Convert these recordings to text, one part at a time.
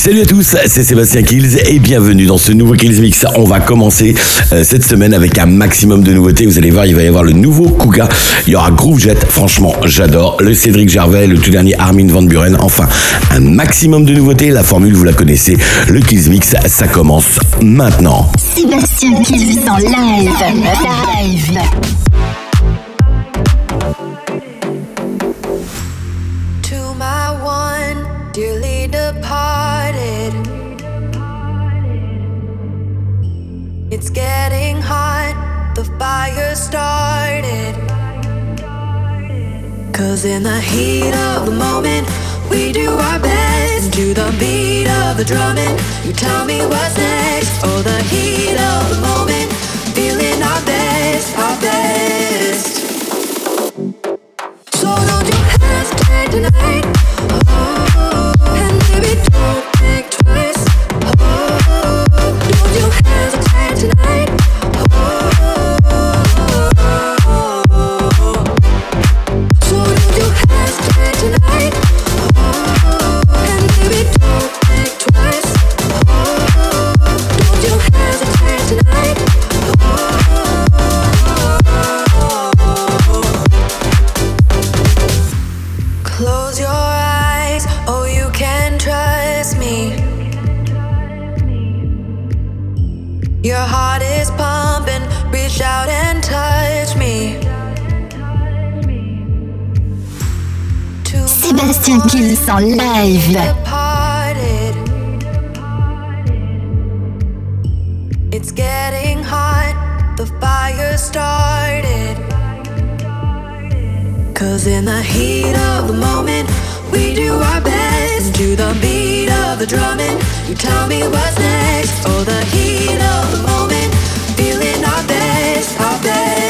Salut à tous, c'est Sébastien Kills et bienvenue dans ce nouveau Kills Mix. On va commencer euh, cette semaine avec un maximum de nouveautés. Vous allez voir, il va y avoir le nouveau Kuga, il y aura Groove Jet, franchement j'adore, le Cédric Gervais, le tout dernier Armin Van Buren, enfin un maximum de nouveautés. La formule vous la connaissez, le Kills Mix ça commence maintenant. Sébastien Kills en live. Live. In the heat of the moment, we do our best. To the beat of the drumming, you tell me what's next. Oh, the heat of the moment, feeling our best, our best. So don't you hesitate tonight. Close your eyes, oh, you can trust me. Your heart is pumping, reach out and touch me. Sébastien Kills en live. It's getting hot, the fire started. Cause in the heat of the moment, we do our best. To the beat of the drumming, you tell me what's next. Oh, the heat of the moment, feeling our best, our best.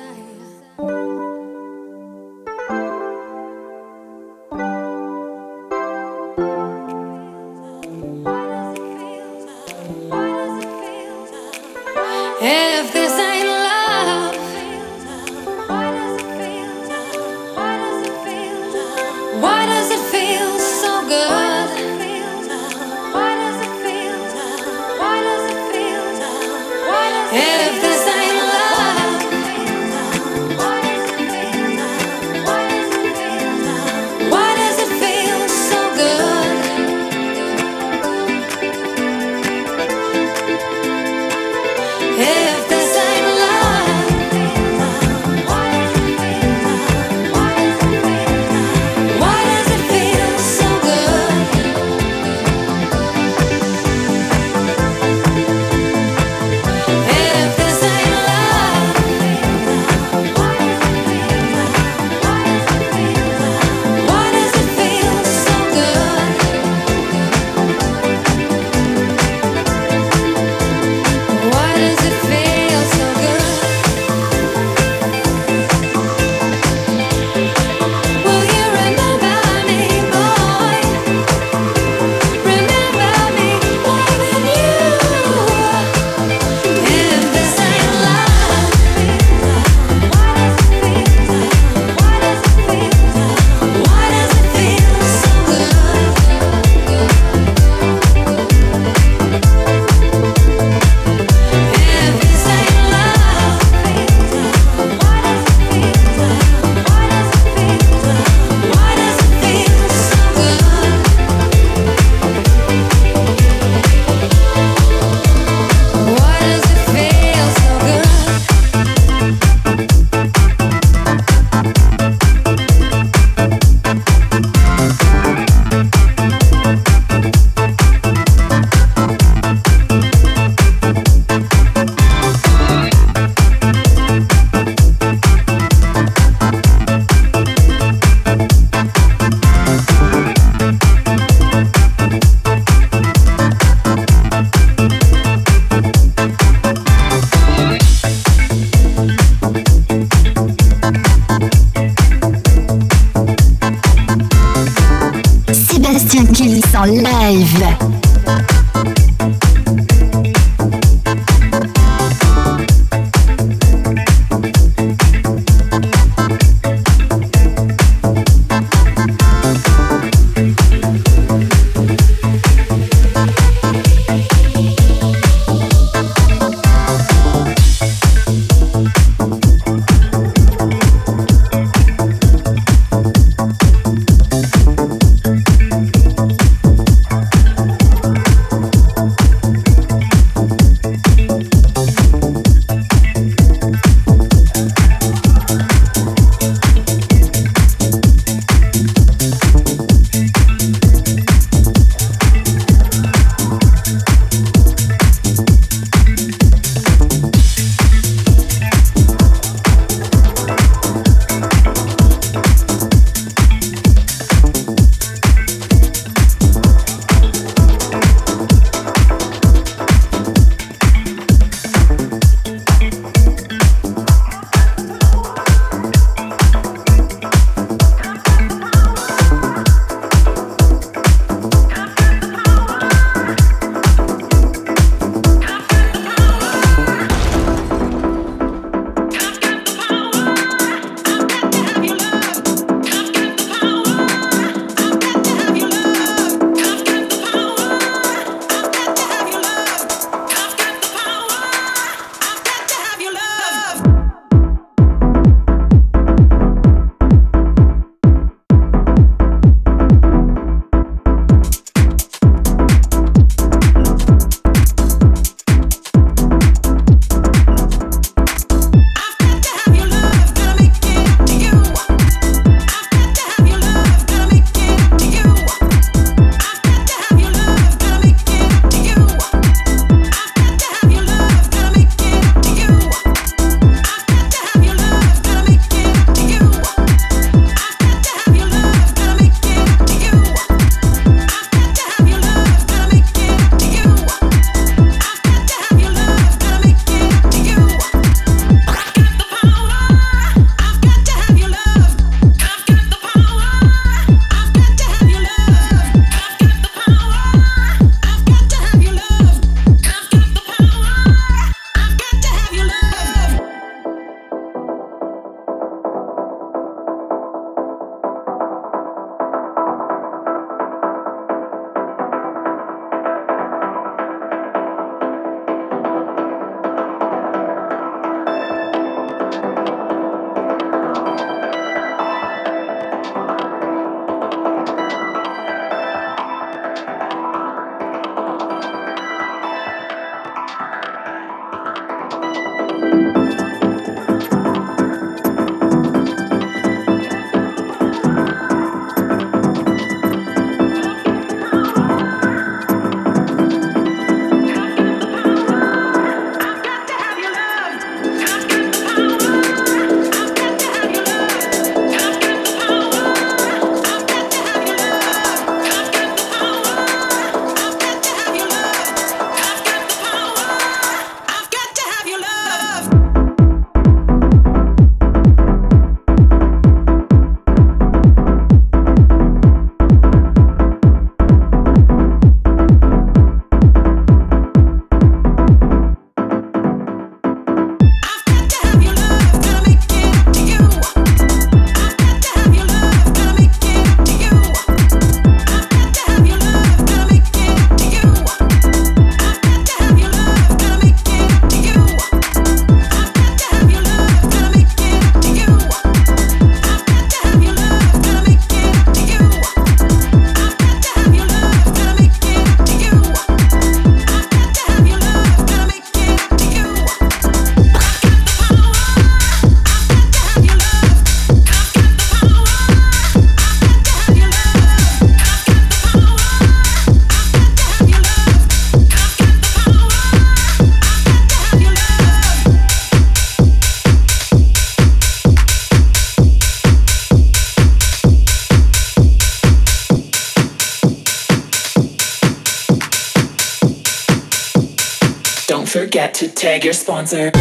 To tag your sponsor.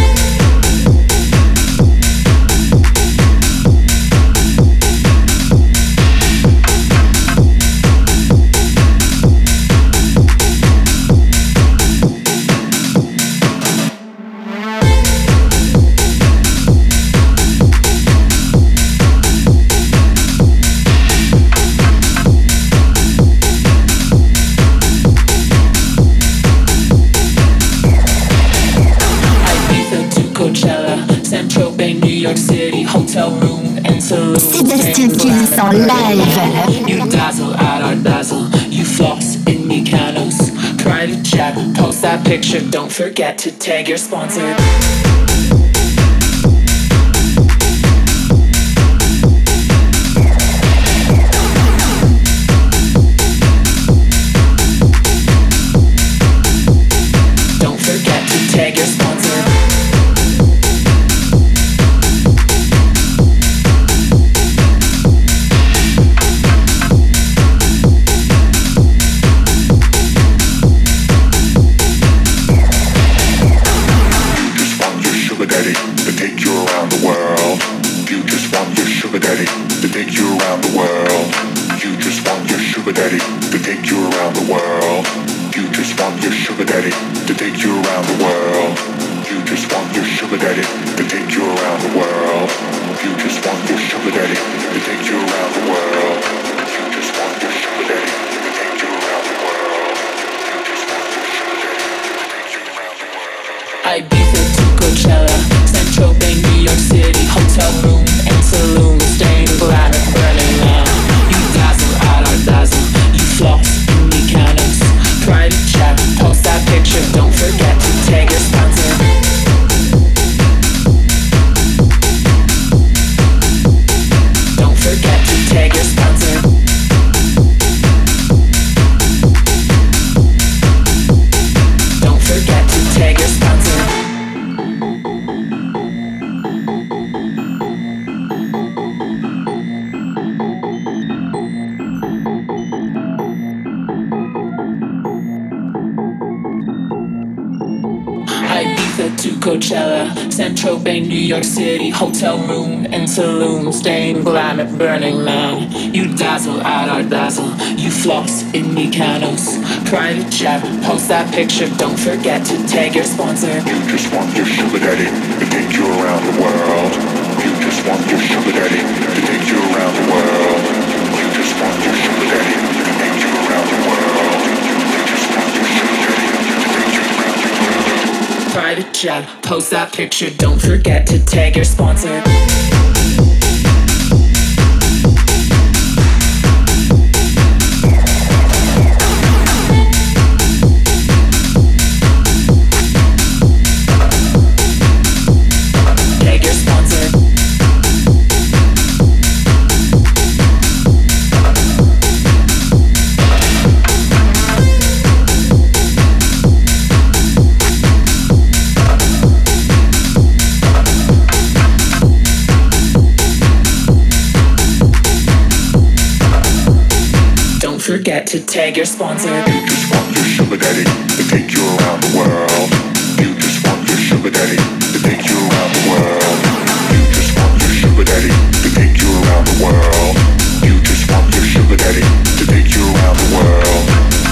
Don't forget to tag your sponsor. Coachella, San Tropez, New York City, hotel room and saloon, burning. You dazzle our dazzle, you chat, post that picture, don't New York City, hotel room and saloon, stained glam at Burning Man. You dazzle at our dazzle, you floss in Mykonos. Private jet, post that picture, don't forget to tag your sponsor. You just want your sugar daddy to take you around the world. You just want your sugar daddy to take you around the world. You just want your sugar daddy to take you around the world. You just want your sugar daddy to take you around the Private chat, post that picture, don't forget to tag your sponsor. Forget to tag your sponsor. You just want your sugar daddy to take you around the world. You just want your sugar daddy to take you around the world. You just want your sugar daddy to take you around the world. You just want your sugar daddy to take you around the world.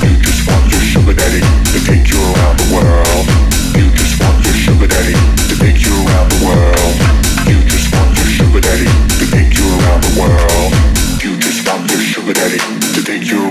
You just want your sugar daddy to take you around the world. You just want your sugar daddy to take you around the world. You just want your sugar daddy to take you around the world. You just want your sugar daddy to take you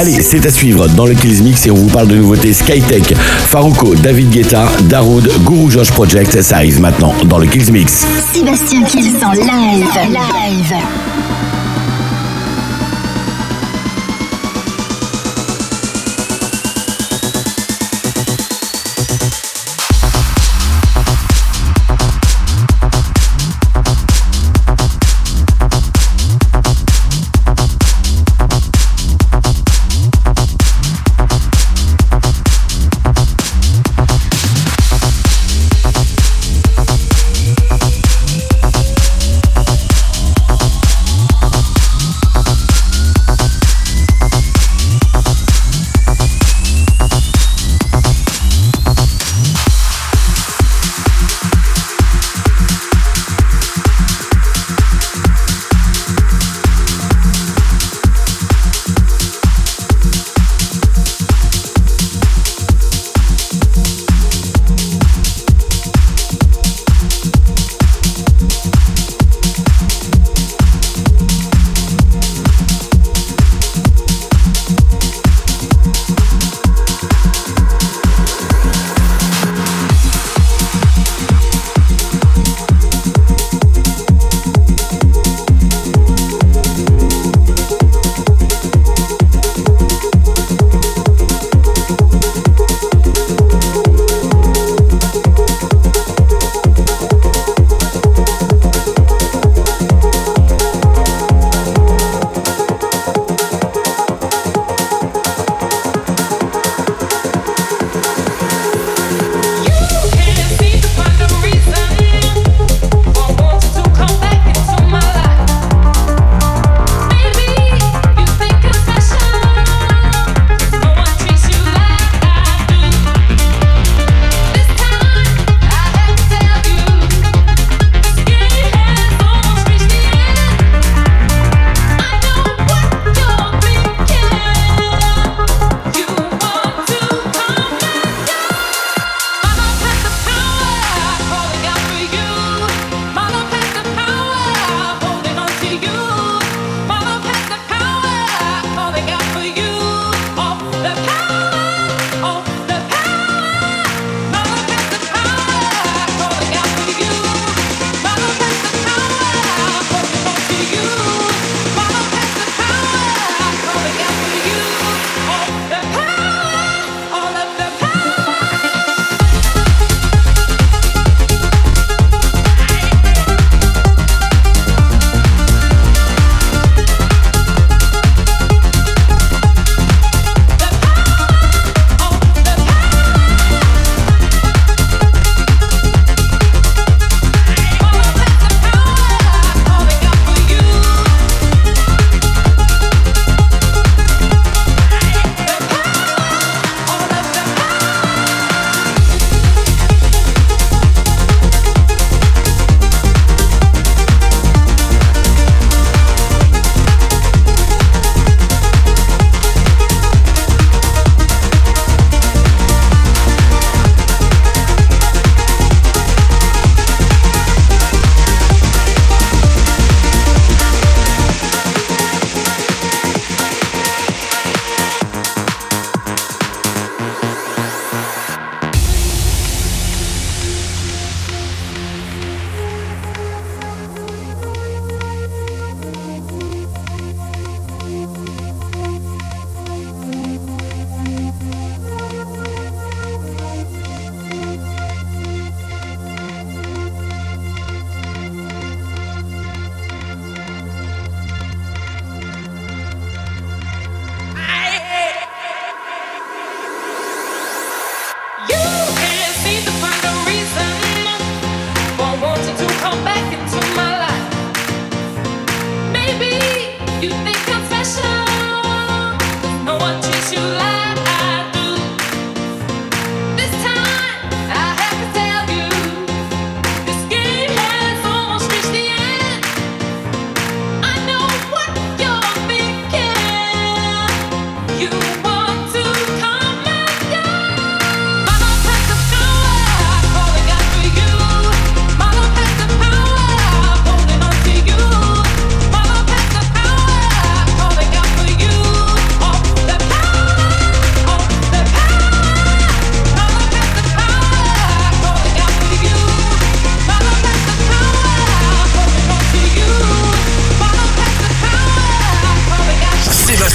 Allez, c'est à suivre dans le Kills Mix et on vous parle de nouveautés Skytech, Faruko, David Guetta, Daroud, Guru Josh Project. Ça arrive maintenant dans le Kills Mix. Sébastien Kills en live. live.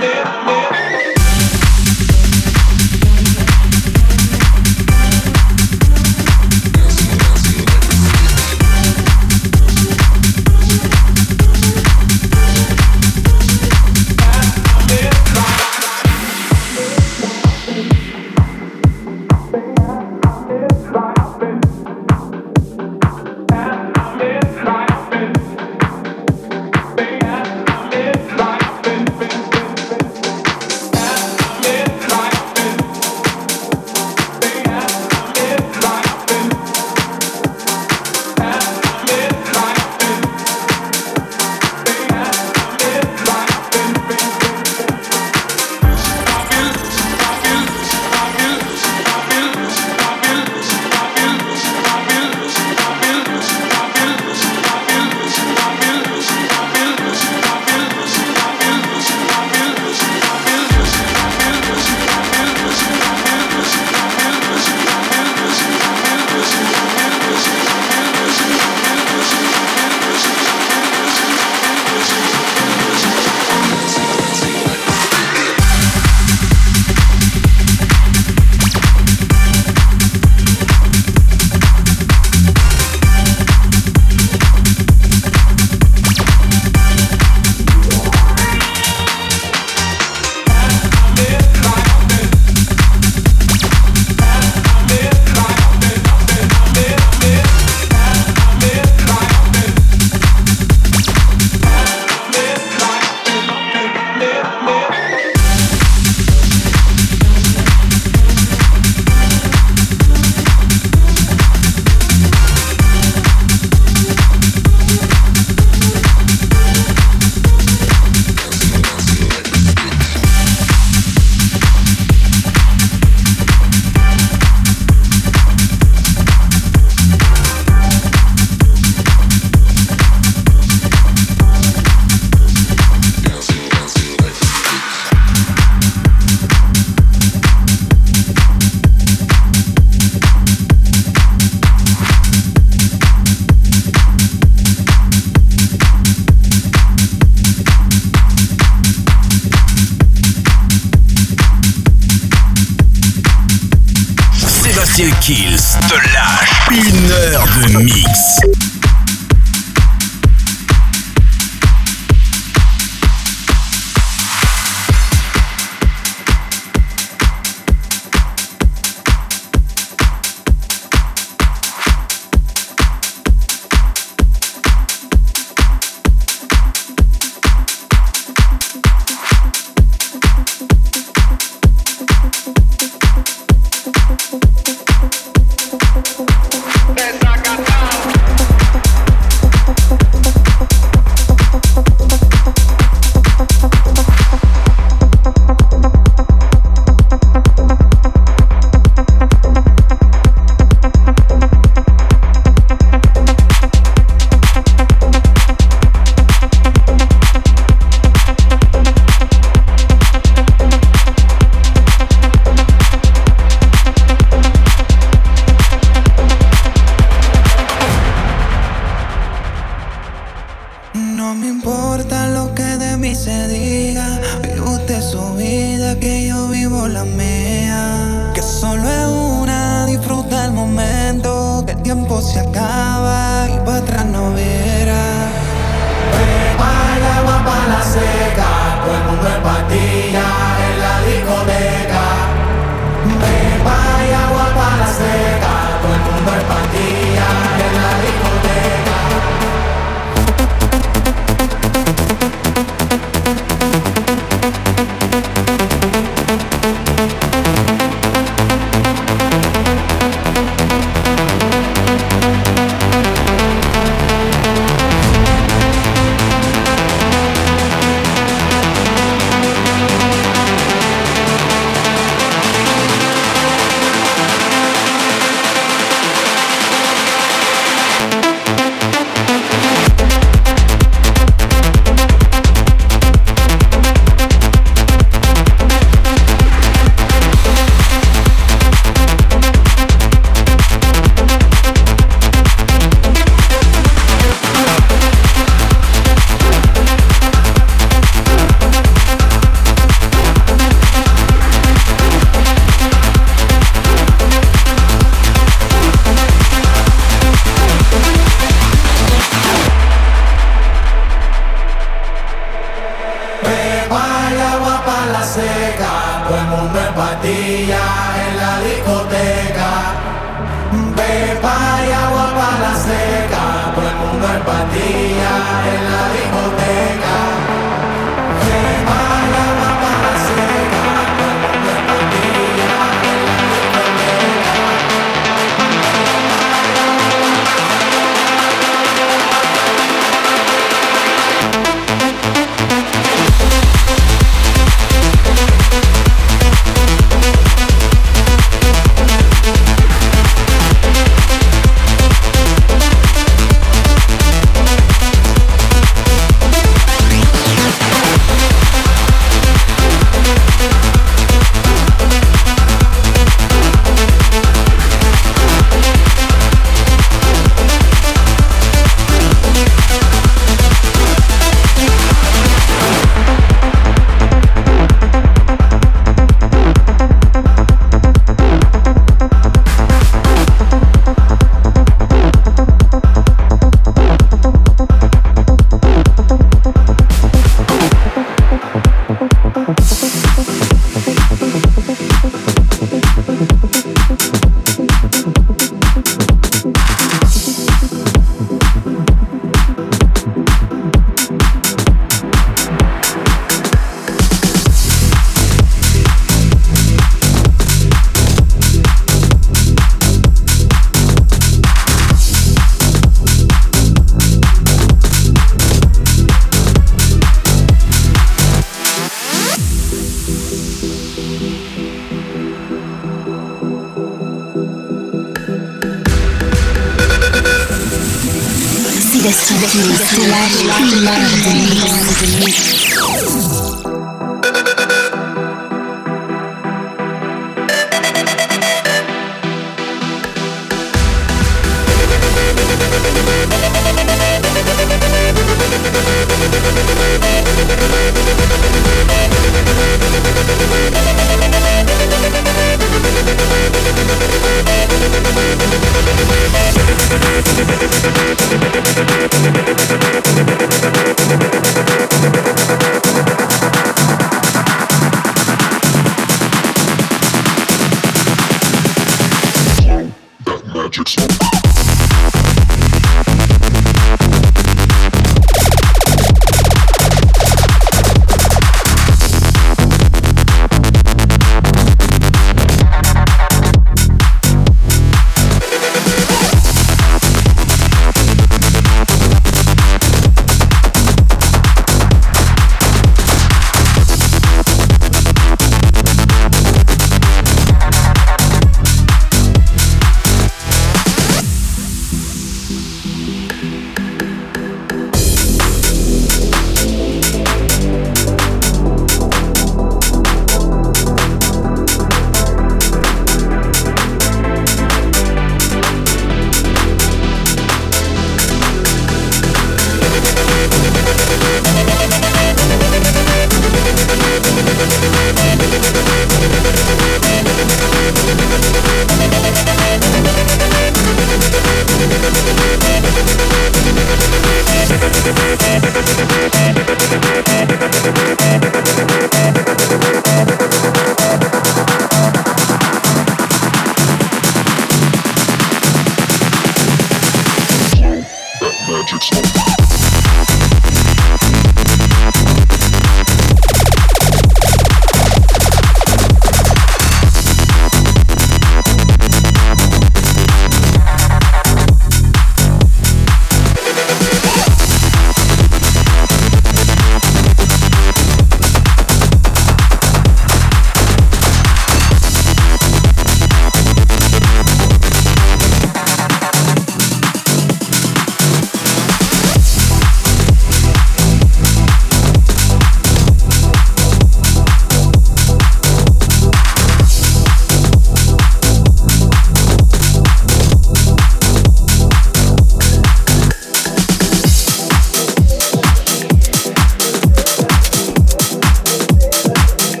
primeiro. que yo vivo la mía. Que solo es una, disfruta el momento. Que el tiempo se acaba y para atrás no verás. Prepara agua para la sed.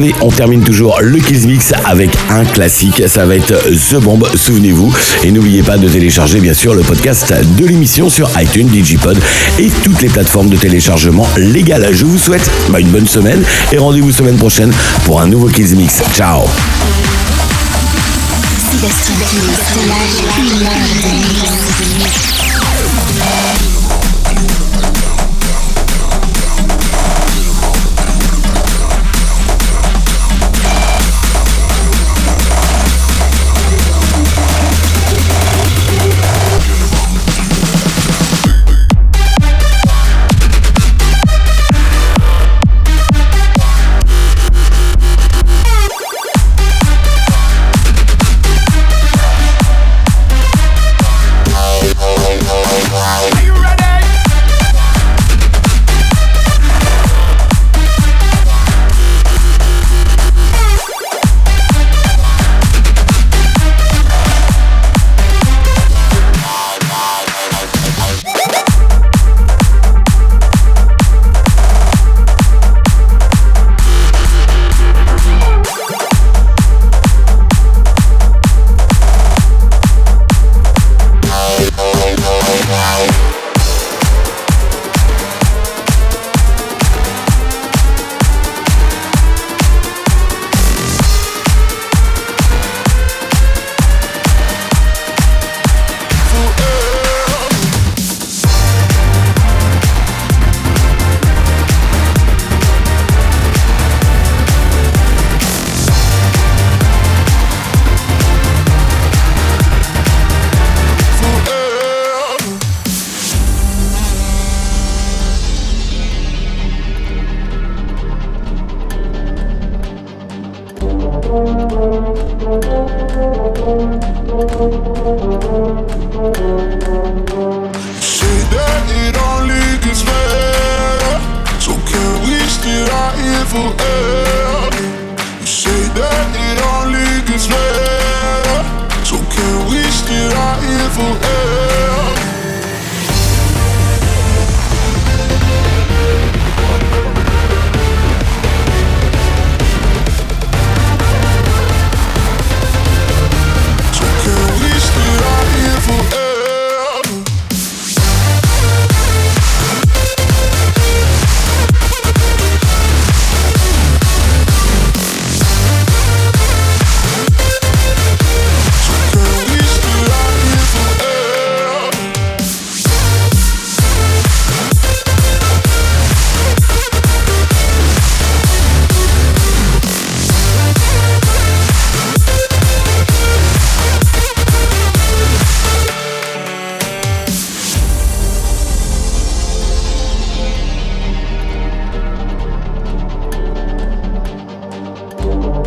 Savez, on termine toujours le Kills Mix avec un classique. Ça va être The Bomb, souvenez-vous. Et n'oubliez pas de télécharger, bien sûr, le podcast de l'émission sur iTunes, Digipod et toutes les plateformes de téléchargement légales. Je vous souhaite bah, une bonne semaine et rendez-vous semaine prochaine pour un nouveau Kills Mix. Ciao